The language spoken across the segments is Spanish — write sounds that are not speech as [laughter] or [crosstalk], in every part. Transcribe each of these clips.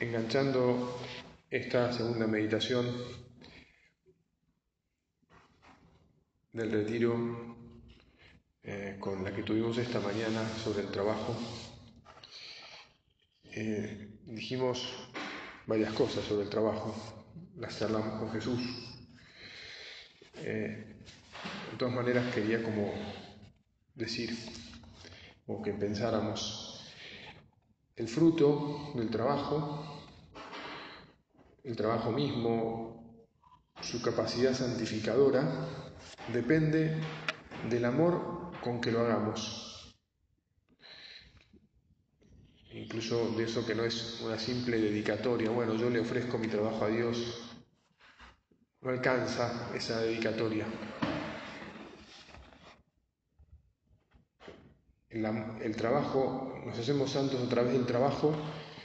enganchando esta segunda meditación del retiro eh, con la que tuvimos esta mañana sobre el trabajo, eh, dijimos varias cosas sobre el trabajo, las charlamos con Jesús. Eh, de todas maneras quería como decir o que pensáramos el fruto del trabajo, el trabajo mismo, su capacidad santificadora, depende del amor con que lo hagamos. Incluso de eso que no es una simple dedicatoria, bueno, yo le ofrezco mi trabajo a Dios, no alcanza esa dedicatoria. El, trabajo, nos hacemos santos a través del trabajo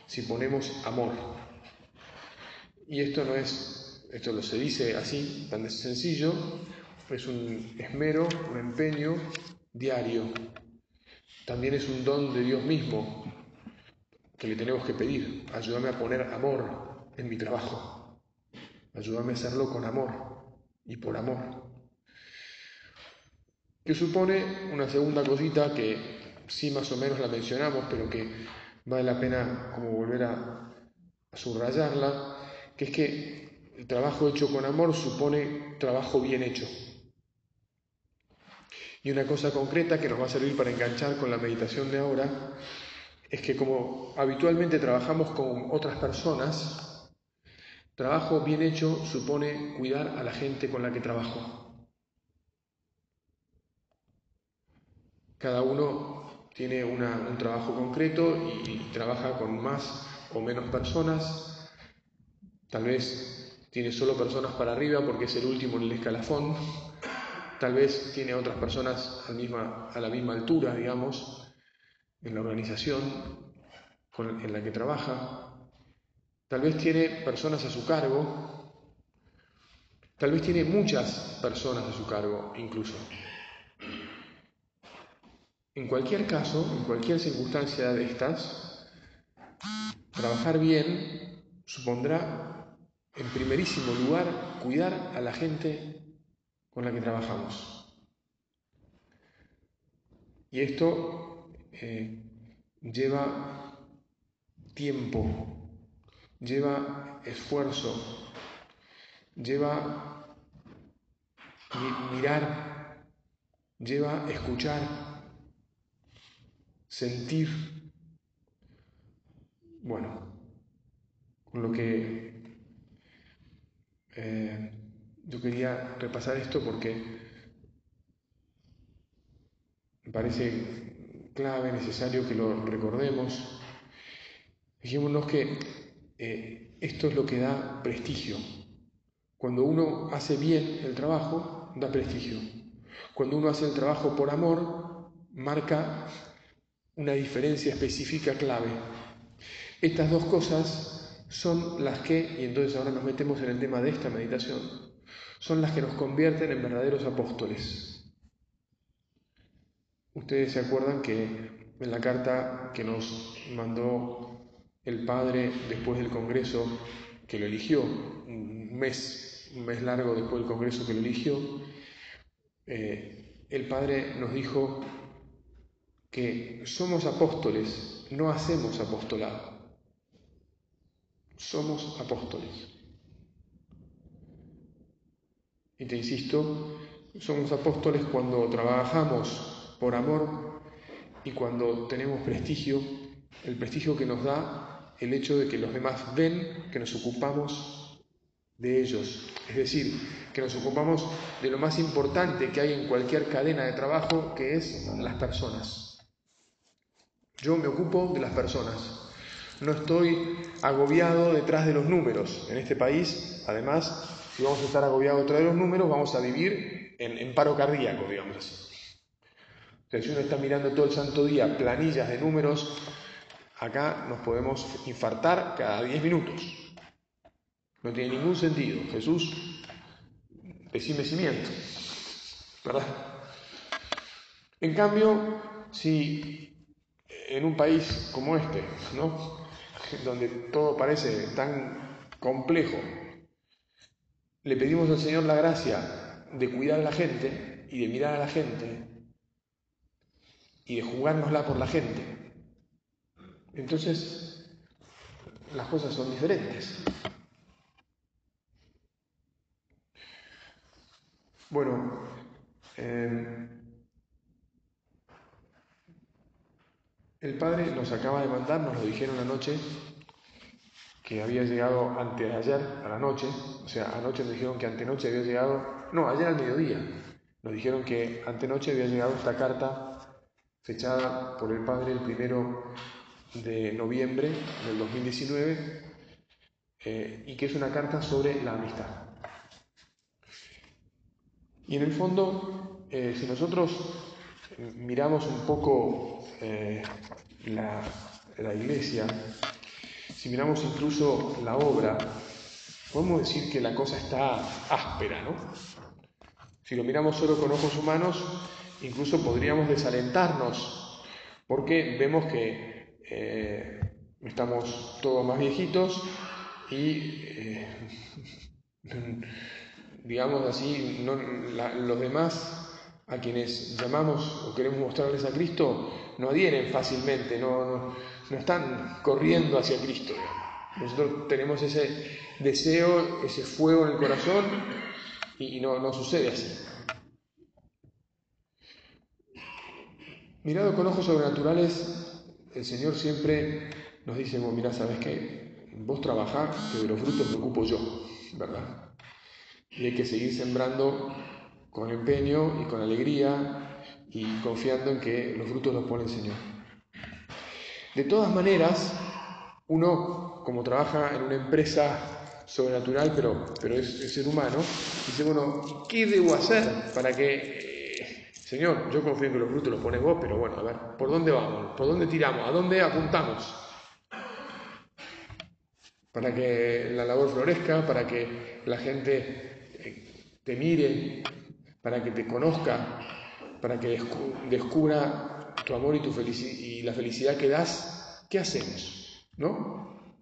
si ponemos amor. Y esto no es, esto lo se dice así, tan sencillo, es un esmero, un empeño diario. También es un don de Dios mismo que le tenemos que pedir. Ayúdame a poner amor en mi trabajo. Ayúdame a hacerlo con amor y por amor. Que supone una segunda cosita que sí más o menos la mencionamos, pero que vale la pena como volver a, a subrayarla, que es que el trabajo hecho con amor supone trabajo bien hecho. Y una cosa concreta que nos va a servir para enganchar con la meditación de ahora es que como habitualmente trabajamos con otras personas, trabajo bien hecho supone cuidar a la gente con la que trabajo. Cada uno tiene un trabajo concreto y trabaja con más o menos personas. Tal vez tiene solo personas para arriba porque es el último en el escalafón tal vez tiene otras personas a la misma altura, digamos, en la organización en la que trabaja, tal vez tiene personas a su cargo, tal vez tiene muchas personas a su cargo incluso. En cualquier caso, en cualquier circunstancia de estas, trabajar bien supondrá, en primerísimo lugar, cuidar a la gente con la que trabajamos. Y esto eh, lleva tiempo, lleva esfuerzo, lleva mirar, lleva escuchar, sentir. Bueno, con lo que eh, yo quería repasar esto porque me parece clave, necesario que lo recordemos. Dijémonos que eh, esto es lo que da prestigio. Cuando uno hace bien el trabajo, da prestigio. Cuando uno hace el trabajo por amor, marca una diferencia específica clave. Estas dos cosas son las que, y entonces ahora nos metemos en el tema de esta meditación, son las que nos convierten en verdaderos apóstoles. Ustedes se acuerdan que en la carta que nos mandó el Padre después del Congreso que lo eligió, un mes, un mes largo después del Congreso que lo eligió, eh, el Padre nos dijo que somos apóstoles, no hacemos apostolado. Somos apóstoles. Y te insisto, somos apóstoles cuando trabajamos por amor y cuando tenemos prestigio, el prestigio que nos da el hecho de que los demás ven que nos ocupamos de ellos. Es decir, que nos ocupamos de lo más importante que hay en cualquier cadena de trabajo, que es las personas. Yo me ocupo de las personas. No estoy agobiado detrás de los números. En este país, además, si vamos a estar agobiados detrás de los números, vamos a vivir en, paro cardíaco, digamos así. si uno está mirando todo el santo día planillas de números, acá nos podemos infartar cada 10 minutos. No tiene ningún sentido. Jesús, decime cimiento. ¿Verdad? En cambio, si en un país como este, ¿no? donde todo parece tan complejo, le pedimos al Señor la gracia de cuidar a la gente y de mirar a la gente y de jugárnosla por la gente, entonces las cosas son diferentes. Bueno, eh, el padre nos acaba de mandar, nos lo dijeron anoche, que había llegado antes de ayer a la noche, o sea, anoche nos dijeron que antenoche había llegado, no, ayer al mediodía, nos dijeron que antenoche había llegado esta carta fechada por el padre el primero de noviembre del 2019 eh, y que es una carta sobre la amistad. Y en el fondo, eh, si nosotros miramos un poco eh, la, la iglesia, si miramos incluso la obra, podemos decir que la cosa está áspera, ¿no? Si lo miramos solo con ojos humanos, incluso podríamos desalentarnos, porque vemos que eh, estamos todos más viejitos y [laughs] digamos así, los demás a quienes llamamos o queremos mostrarles a Cristo no adhieren fácilmente, no, no, están corriendo hacia Cristo. Nosotros tenemos ese deseo, ese fuego en el corazón y, no, no sucede así. Mirado con ojos sobrenaturales, el Señor siempre nos dice, mira, ¿sabes qué? Vos trabajás, que de los frutos me ocupo yo, ¿verdad? y hay que seguir sembrando con empeño y con alegría y confiando en que los frutos los pone el Señor. De todas maneras, uno, como trabaja en una empresa sobrenatural, pero, pero es, ser humano, dice, bueno, ¿qué debo hacer para que, eh, Señor, yo confío en que los frutos los pones vos, pero bueno, a ver, ¿por dónde vamos? ¿Por dónde tiramos? ¿A dónde apuntamos? Para que la labor florezca, para que la gente te mire, para que te conozca, para que descubra tu amor y, tu y la felicidad que das, ¿qué hacemos? ¿No?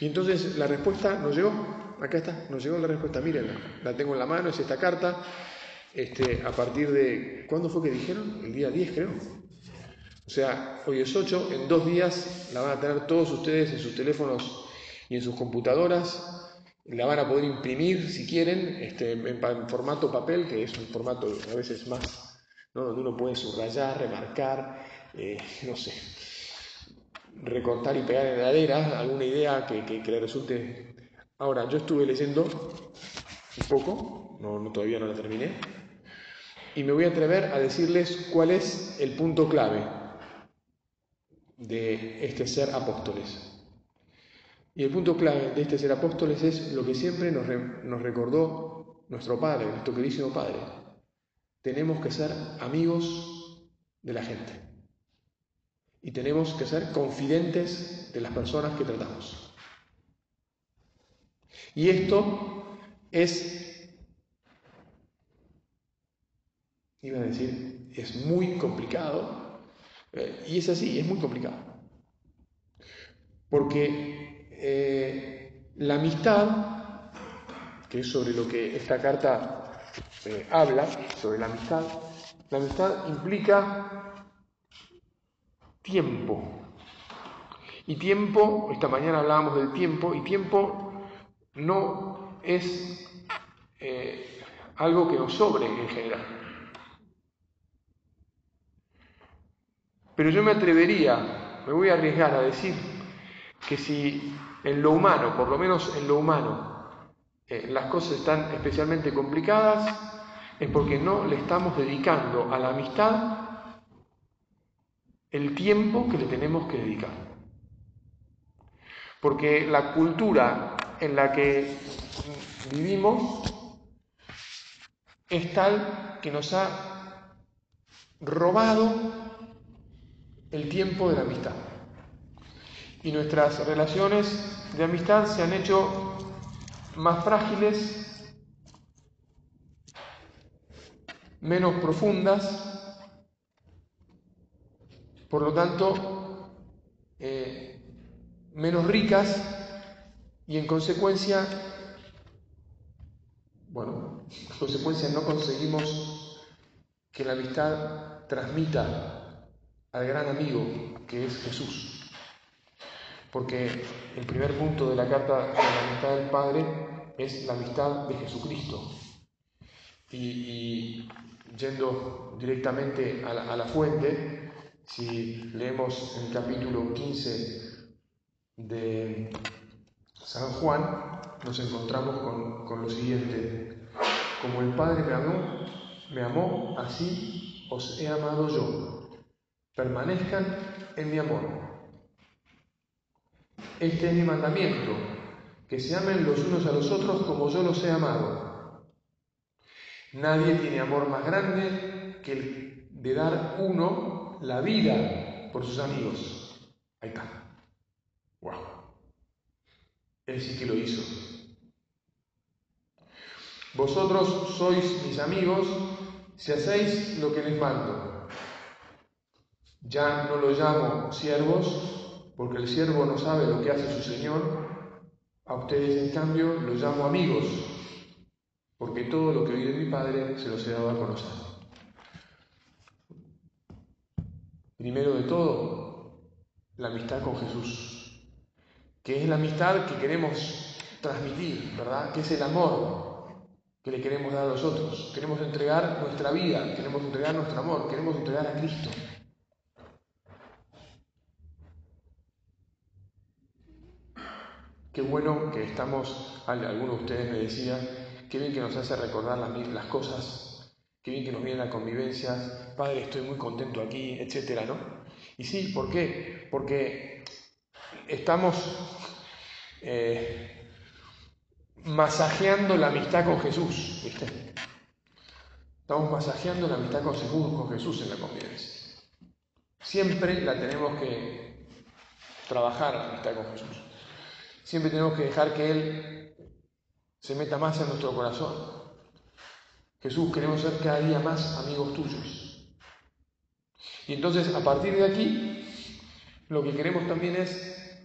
Y entonces la respuesta nos llegó, acá está, nos llegó la respuesta, mírenla, la tengo en la mano, es esta carta, este, a partir de, ¿cuándo fue que dijeron? El día 10 creo. O sea, hoy es 8, en dos días la van a tener todos ustedes en sus teléfonos y en sus computadoras la van a poder imprimir si quieren este, en, formato papel, que es un formato a veces más, donde uno puede subrayar, remarcar, eh, no sé, recortar y pegar en heladera alguna idea que, que, le resulte. Ahora, yo estuve leyendo un poco, no, todavía no la terminé, y me voy a atrever a decirles cuál es el punto clave de este ser apóstoles. Y el punto clave de este ser apóstoles es lo que siempre nos, recordó nuestro Padre, nuestro queridísimo Padre. Tenemos que ser amigos de la gente. Y tenemos que ser confidentes de las personas que tratamos. Y esto es, iba a decir, es muy complicado. Eh, y es así, es muy complicado. Porque eh, la amistad, que es sobre lo que esta carta eh, habla, sobre la amistad, la amistad implica tiempo. Y tiempo, esta mañana hablábamos del tiempo, y tiempo no es eh, algo que nos sobre en general. Pero yo me atrevería, me voy a arriesgar a decir que si en lo humano, por lo menos en lo humano, eh, las cosas están especialmente complicadas, es porque no le estamos dedicando a la amistad el tiempo que le tenemos que dedicar. Porque la cultura en la que vivimos es tal que nos ha robado el tiempo de la amistad y nuestras relaciones de amistad se han hecho más frágiles, menos profundas, por lo tanto, eh, menos ricas y en consecuencia, bueno, en consecuencia no conseguimos que la amistad transmita al gran amigo que es Jesús. Porque el primer punto de la carta de la amistad del Padre es la amistad de Jesucristo. Y, yendo directamente a la, a la fuente, si leemos el capítulo 15 de San Juan, nos encontramos con, lo siguiente. Como el Padre me amó, me amó, así os he amado yo. Permanezcan en mi amor. Este es mi mandamiento, que se amen los unos a los otros como yo los he amado. Nadie tiene amor más grande que el de dar uno la vida por sus amigos. Ahí está. ¡Wow! Él sí que lo hizo. Vosotros sois mis amigos si hacéis lo que les mando. Ya no lo llamo siervos, porque el siervo no sabe lo que hace su Señor. A ustedes, en cambio, los llamo amigos, porque todo lo que oí de mi Padre se los he dado a conocer. Primero de todo, la amistad con Jesús que es la amistad que queremos transmitir, ¿verdad? Que es el amor que le queremos dar a los otros. Queremos entregar nuestra vida, queremos entregar nuestro amor, queremos entregar a Cristo. Qué bueno que estamos, alguno de ustedes me decía, qué bien que nos hace recordar las, cosas, qué bien que nos viene la convivencia, padre, estoy muy contento aquí, etcétera, ¿no? Y sí, ¿por qué? Porque estamos eh, masajeando la amistad con Jesús, ¿viste? Estamos masajeando la amistad con Jesús, con Jesús en la convivencia. Siempre la tenemos que trabajar la amistad con Jesús. Siempre tenemos que dejar que Él se meta más en nuestro corazón. Jesús, queremos ser cada día más amigos tuyos. Y entonces, a partir de aquí, lo que queremos también es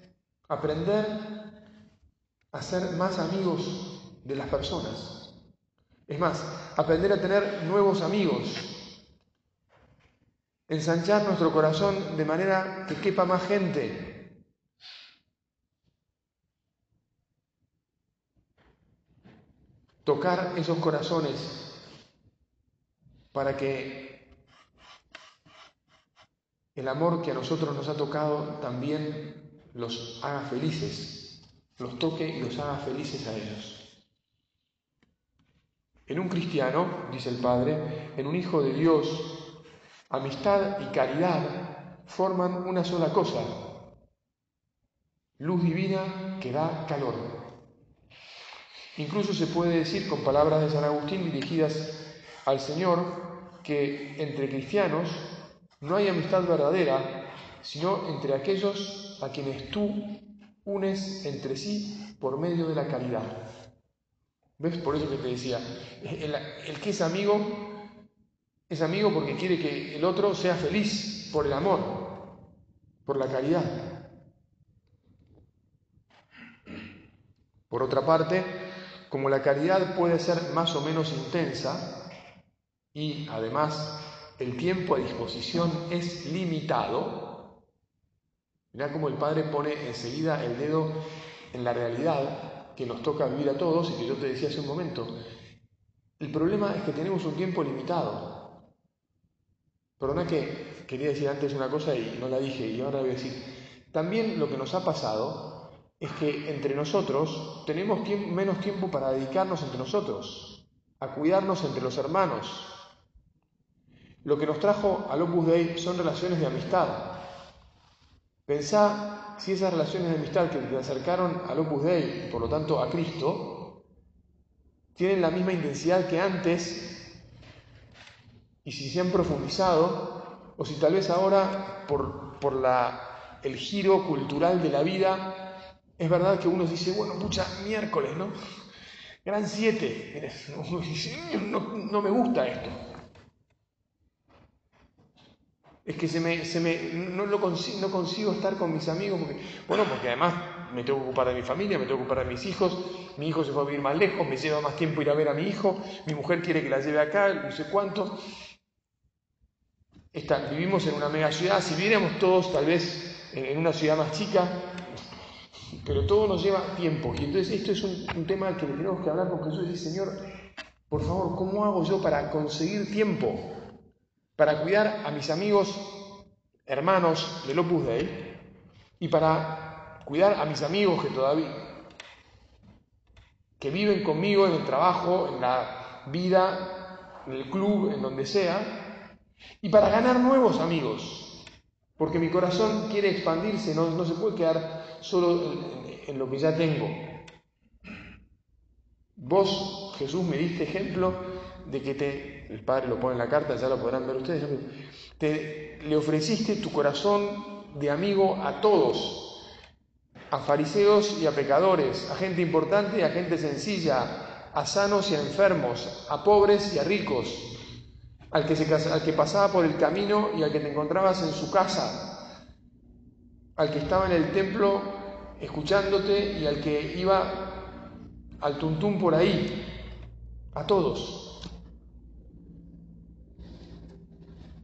aprender a ser más amigos de las personas. Es más, aprender a tener nuevos amigos. Ensanchar nuestro corazón de manera que quepa más gente. Tocar esos corazones para que el amor que a nosotros nos ha tocado también los haga felices, los toque y los haga felices a ellos. En un cristiano, dice el Padre, en un Hijo de Dios, amistad y caridad forman una sola cosa, luz divina que da calor. Incluso se puede decir con palabras de San Agustín dirigidas al Señor que entre cristianos no hay amistad verdadera, sino entre aquellos a quienes tú unes entre sí por medio de la caridad. ¿Ves? Por eso que te decía, el, que es amigo es amigo porque quiere que el otro sea feliz por el amor, por la caridad. Por otra parte, como la caridad puede ser más o menos intensa y además el tiempo a disposición es limitado, Mirá cómo el Padre pone enseguida el dedo en la realidad que nos toca vivir a todos y que yo te decía hace un momento. El problema es que tenemos un tiempo limitado. Perdona que quería decir antes una cosa y no la dije y ahora voy a decir. También lo que nos ha pasado es que entre nosotros tenemos menos tiempo para dedicarnos entre nosotros, a cuidarnos entre los hermanos. Lo que nos trajo al Opus Dei son relaciones de amistad, Pensá si esas relaciones de amistad que te acercaron al Opus Dei, por lo tanto a Cristo, tienen la misma intensidad que antes y si se han profundizado o si tal vez ahora por, por la, el giro cultural de la vida es verdad que uno dice, bueno, mucha miércoles, ¿no? Gran siete. [laughs] no me gusta esto. Es que se me, no, lo consigo, no estar con mis amigos porque, bueno, porque además me tengo que ocupar de mi familia, me tengo que ocupar de mis hijos, mi hijo se fue a vivir más lejos, me lleva más tiempo ir a ver a mi hijo, mi mujer quiere que la lleve acá, no sé cuánto. vivimos en una mega ciudad, si viviéramos todos tal vez en, una ciudad más chica, pero todo nos lleva tiempo. Y entonces esto es un, un tema que tenemos que hablar con Jesús y decir, Señor, por favor, ¿cómo hago yo para conseguir tiempo? Para cuidar a mis amigos, hermanos del Opus Dei y para cuidar a mis amigos que todavía que viven conmigo en el trabajo, en la vida, en el club, en donde sea, y para ganar nuevos amigos, porque mi corazón quiere expandirse, no, se puede quedar solo en lo que ya tengo. Vos, Jesús, me diste ejemplo de que te, el Padre lo pone en la carta, ya lo podrán ver ustedes, te, le ofreciste tu corazón de amigo a todos, a fariseos y a pecadores, a gente importante y a gente sencilla, a sanos y a enfermos, a pobres y a ricos, al que, se, al que pasaba por el camino y al que te encontrabas en su casa, al que estaba en el templo escuchándote y al que iba al tuntún por ahí, a todos.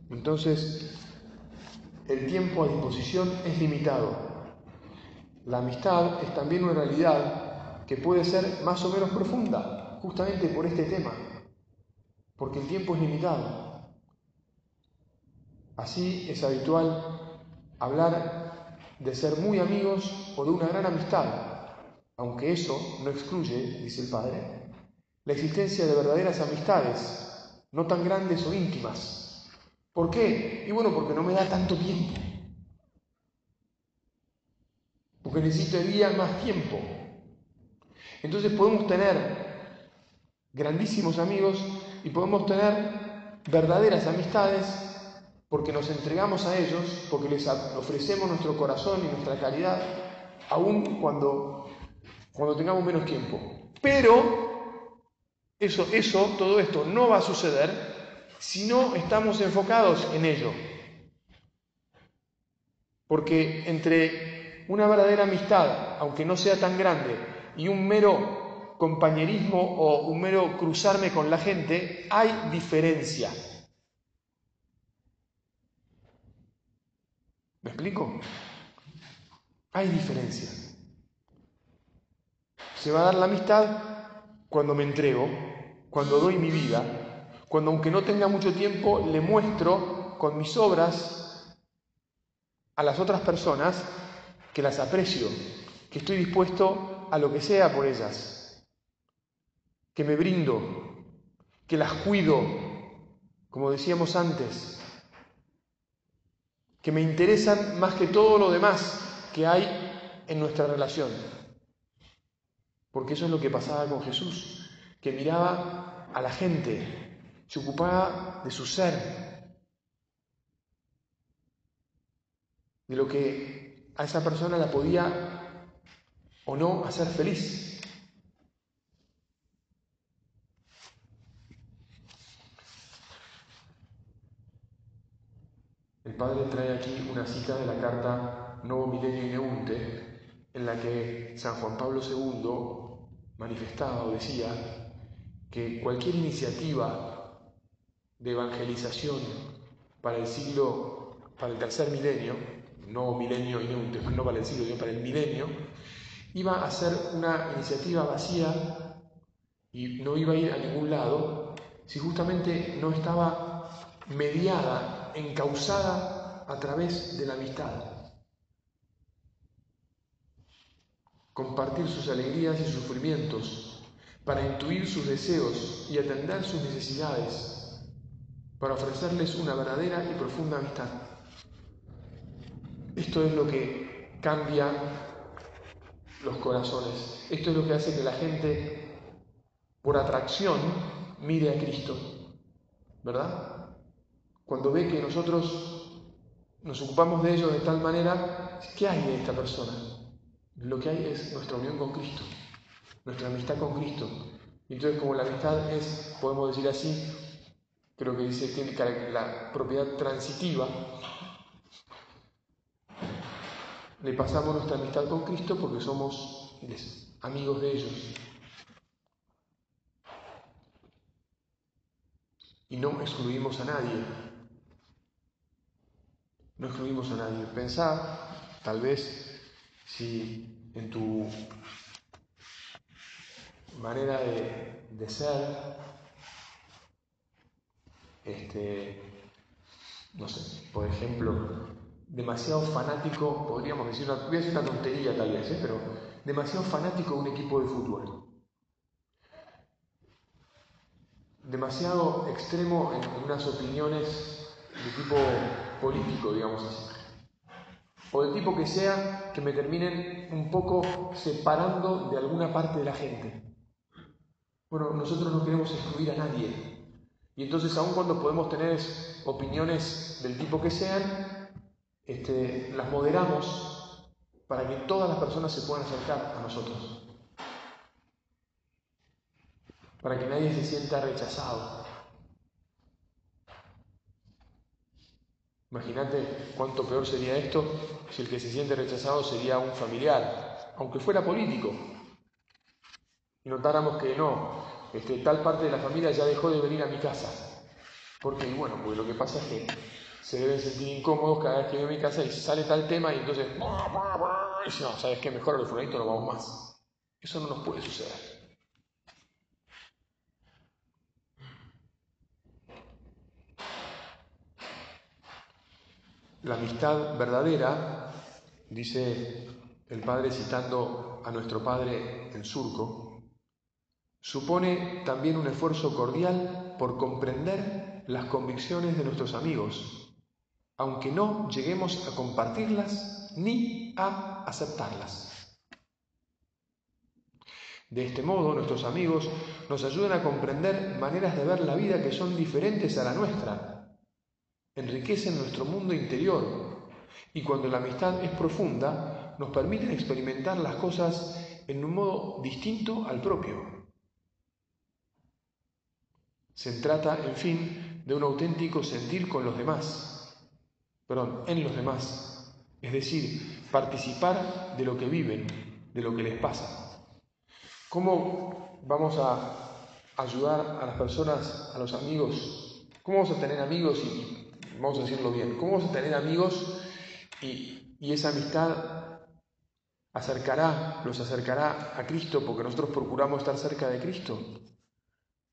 Entonces, el tiempo a disposición es limitado. La amistad es también una realidad que puede ser más o menos profunda, justamente por este tema, porque el tiempo es limitado. Así es habitual hablar de ser muy amigos o de una gran amistad, aunque eso no excluye, dice el Padre, la existencia de verdaderas amistades, no tan grandes o íntimas. ¿Por qué? Y bueno, porque no me da tanto tiempo. Porque necesitaría más tiempo. Entonces podemos tener grandísimos amigos y podemos tener verdaderas amistades porque nos entregamos a ellos, porque les ofrecemos nuestro corazón y nuestra caridad, aun cuando cuando tengamos menos tiempo. Pero eso, eso, todo esto no va a suceder si no estamos enfocados en ello. Porque entre una verdadera amistad, aunque no sea tan grande, y un mero compañerismo o un mero cruzarme con la gente, hay diferencia. ¿Me explico? Hay diferencia. Se va a dar la amistad cuando me entrego, cuando doy mi vida, cuando aunque no tenga mucho tiempo, le muestro con mis obras a las otras personas que las aprecio, que estoy dispuesto a lo que sea por ellas, que me brindo, que las cuido, como decíamos antes, que me interesan más que todo lo demás que hay en nuestra relación. Porque eso es lo que pasaba con Jesús, que miraba a la gente, se ocupaba de su ser, de lo que a esa persona la podía o no hacer feliz. El Padre trae aquí una cita de la carta Novo Milenio y Neunte, en la que San Juan Pablo II manifestaba o decía que cualquier iniciativa de evangelización para el siglo, para el tercer milenio, no milenio y no, [laughs] no para el siglo, sino para el milenio, iba a ser una iniciativa vacía y no iba a ir a ningún lado si justamente no estaba mediada, encausada a través de la amistad. compartir sus alegrías y sufrimientos, para intuir sus deseos y atender sus necesidades, para ofrecerles una verdadera y profunda amistad. Esto es lo que cambia los corazones. Esto es lo que hace que la gente, por atracción, mire a Cristo. ¿Verdad? Cuando ve que nosotros nos ocupamos de ellos de tal manera, ¿qué hay de esta persona? Lo que hay es nuestra unión con Cristo, nuestra amistad con Cristo. Entonces, como la amistad es, podemos decir así, creo que dice, tiene la propiedad transitiva, le pasamos nuestra amistad con Cristo porque somos amigos de ellos. Y no excluimos a nadie. No excluimos a nadie. Pensá, tal vez, si en tu manera de, ser, este, no sé, por ejemplo, demasiado fanático, podríamos decir, una, voy a decir una tontería tal vez, ¿eh? pero demasiado fanático de un equipo de fútbol. Demasiado extremo en unas opiniones de tipo político, digamos así. O del tipo que sea que me terminen un poco separando de alguna parte de la gente. Bueno, nosotros no queremos excluir a nadie. Y entonces, aun cuando podemos tener opiniones del tipo que sean, este, las moderamos para que todas las personas se puedan acercar a nosotros. Para que nadie se sienta rechazado. Imagínate cuánto peor sería esto si el que se siente rechazado sería un familiar, aunque fuera político y notáramos que no, este, tal parte de la familia ya dejó de venir a mi casa. Porque, bueno, pues lo que pasa es que se deben sentir incómodos cada vez que viene a mi casa y sale tal tema y entonces, no, ¿sabes qué? Mejor al fulanito no vamos más. Eso no nos puede suceder. La amistad verdadera, dice el Padre citando a nuestro Padre en surco, Supone también un esfuerzo cordial por comprender las convicciones de nuestros amigos, aunque no lleguemos a compartirlas ni a aceptarlas. De este modo, nuestros amigos nos ayudan a comprender maneras de ver la vida que son diferentes a la nuestra, enriquecen nuestro mundo interior y cuando la amistad es profunda, nos permiten experimentar las cosas en un modo distinto al propio. Se trata, en fin, de un auténtico sentir con los demás, perdón, en los demás, es decir, participar de lo que viven, de lo que les pasa. ¿Cómo vamos a ayudar a las personas, a los amigos? ¿Cómo vamos a tener amigos y, vamos a decirlo bien, cómo vamos a tener amigos y, y esa amistad acercará, los acercará a Cristo porque nosotros procuramos estar cerca de Cristo?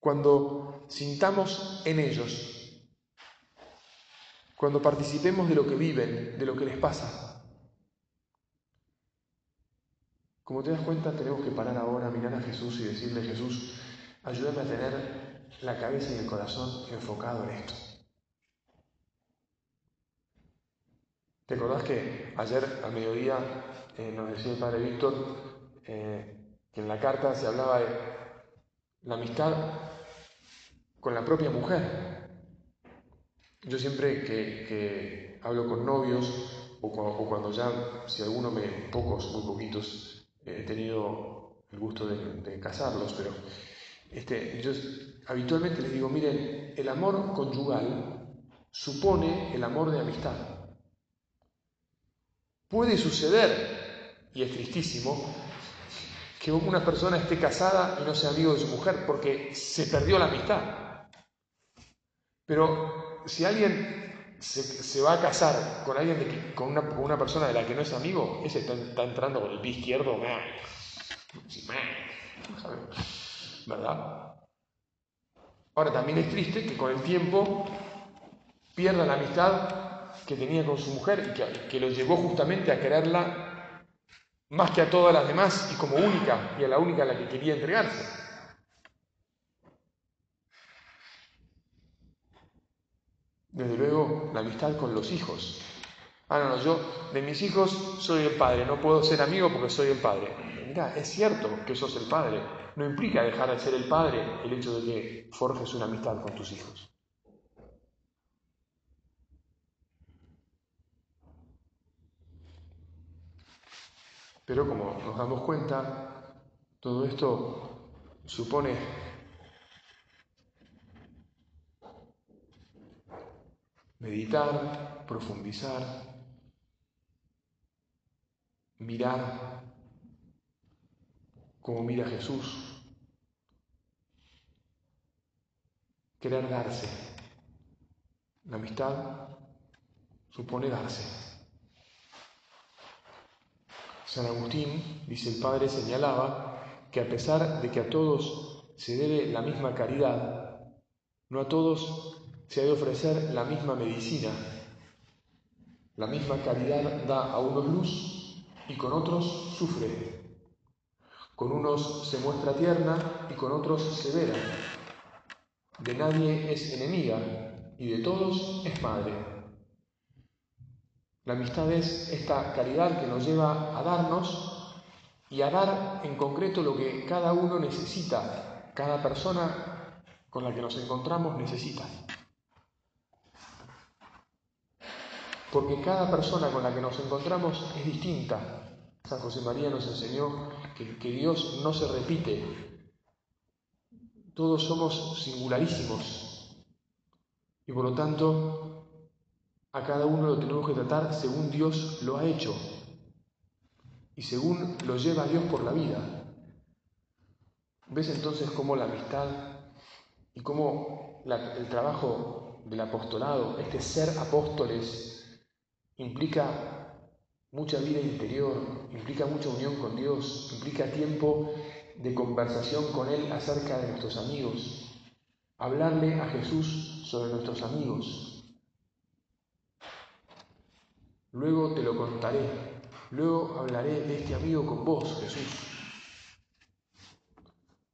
cuando sintamos en ellos, cuando participemos de lo que viven, de lo que les pasa. Como te das cuenta, tenemos que parar ahora, mirar a Jesús y decirle, Jesús, ayúdame a tener la cabeza y el corazón enfocado en esto. ¿Te acordás que ayer al mediodía eh, nos decía el Padre Víctor eh, que en la carta se hablaba de la amistad con la propia mujer. Yo siempre que, hablo con novios o cuando, ya, si alguno me, pocos, muy poquitos, he tenido el gusto de, casarlos, pero este, yo habitualmente les digo, miren, el amor conyugal supone el amor de amistad. Puede suceder, y es tristísimo, que una persona esté casada y no sea amigo de su mujer porque se perdió la amistad. Pero si alguien se, va a casar con alguien con, una, persona de la que no es amigo, ese está, entrando con el pie izquierdo, ¿verdad? Ahora también es triste que con el tiempo pierda la amistad que tenía con su mujer y que, que lo llevó justamente a quererla más que a todas las demás y como única y a la única a la que quería entregarse. Desde luego, la amistad con los hijos. Ah, no, no, yo de mis hijos soy el padre, no puedo ser amigo porque soy el padre. Mira, es cierto que sos el padre. No implica dejar de ser el padre el hecho de que forjes una amistad con tus hijos. Pero como nos damos cuenta, todo esto supone meditar, profundizar, mirar como mira Jesús, querer darse. La amistad supone darse. San Agustín, dice el Padre, señalaba que a pesar de que a todos se debe la misma caridad, no a todos se ha de ofrecer la misma medicina. La misma caridad da a unos luz y con otros sufre. Con unos se muestra tierna y con otros severa. De nadie es enemiga y de todos es madre. La amistad es esta caridad que nos lleva a darnos y a dar en concreto lo que cada uno necesita, cada persona con la que nos encontramos necesita. Porque cada persona con la que nos encontramos es distinta, San José María nos enseñó que, Dios no se repite. Todos somos singularísimos. Y por lo tanto, a cada uno lo tenemos que tratar según Dios lo ha hecho y según lo lleva Dios por la vida. ¿Ves entonces cómo la amistad y cómo el trabajo del apostolado, este ser apóstoles, implica mucha vida interior, implica mucha unión con Dios, implica tiempo de conversación con Él acerca de nuestros amigos, hablarle a Jesús sobre nuestros amigos. Luego te lo contaré, luego hablaré de este amigo con vos, Jesús,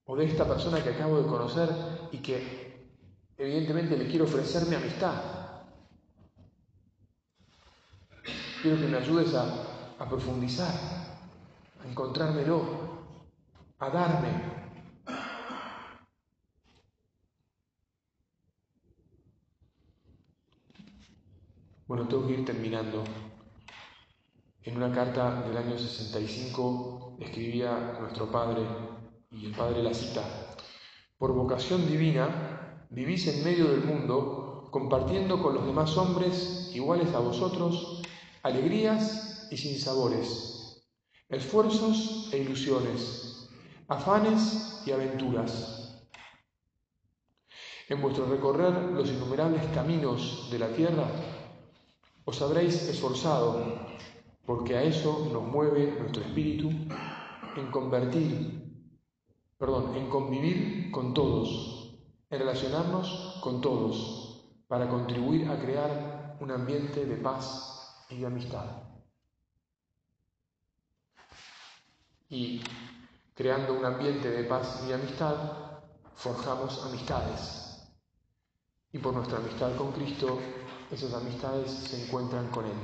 o de esta persona que acabo de conocer y que evidentemente le quiero ofrecer mi amistad. Quiero que me ayudes a, profundizar, a encontrármelo, a darme. Bueno, tengo que ir terminando. En una carta del año 65 escribía nuestro Padre, y el Padre la cita, por vocación divina vivís en medio del mundo, compartiendo con los demás hombres iguales a vosotros alegrías y sinsabores, esfuerzos e ilusiones, afanes y aventuras. En vuestro recorrer los innumerables caminos de la tierra, os habréis esforzado, porque a eso nos mueve nuestro espíritu, en convertir, en convivir con todos, en relacionarnos con todos, para contribuir a crear un ambiente de paz y amistad. Y creando un ambiente de paz y amistad, forjamos amistades. Y por nuestra amistad con Cristo, esas amistades se encuentran con Él.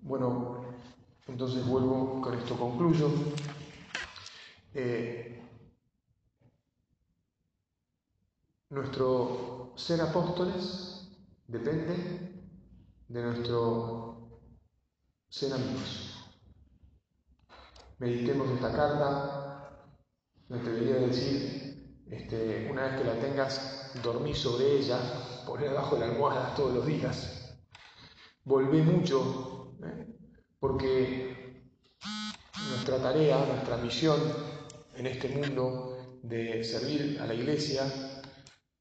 Bueno, entonces vuelvo, con esto concluyo. Eh, nuestro ser apóstoles depende de nuestro ser amigos. Meditemos esta carta, no te debería decir, este, una vez que la tengas, dormí sobre ella, poner debajo de la almohada todos los días. Volvé mucho, ¿eh? porque nuestra tarea, nuestra misión en este mundo de servir a la iglesia,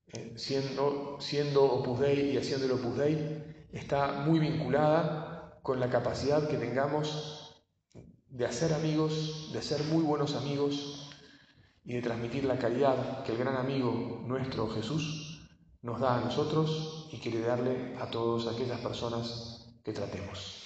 eh, siendo, siendo Opus Dei y haciendo el Opus Dei, está muy vinculada con la capacidad que tengamos de hacer amigos, de ser muy buenos amigos y de transmitir la caridad que el gran amigo nuestro Jesús nos da a nosotros y quiere darle a todas aquellas personas que tratemos.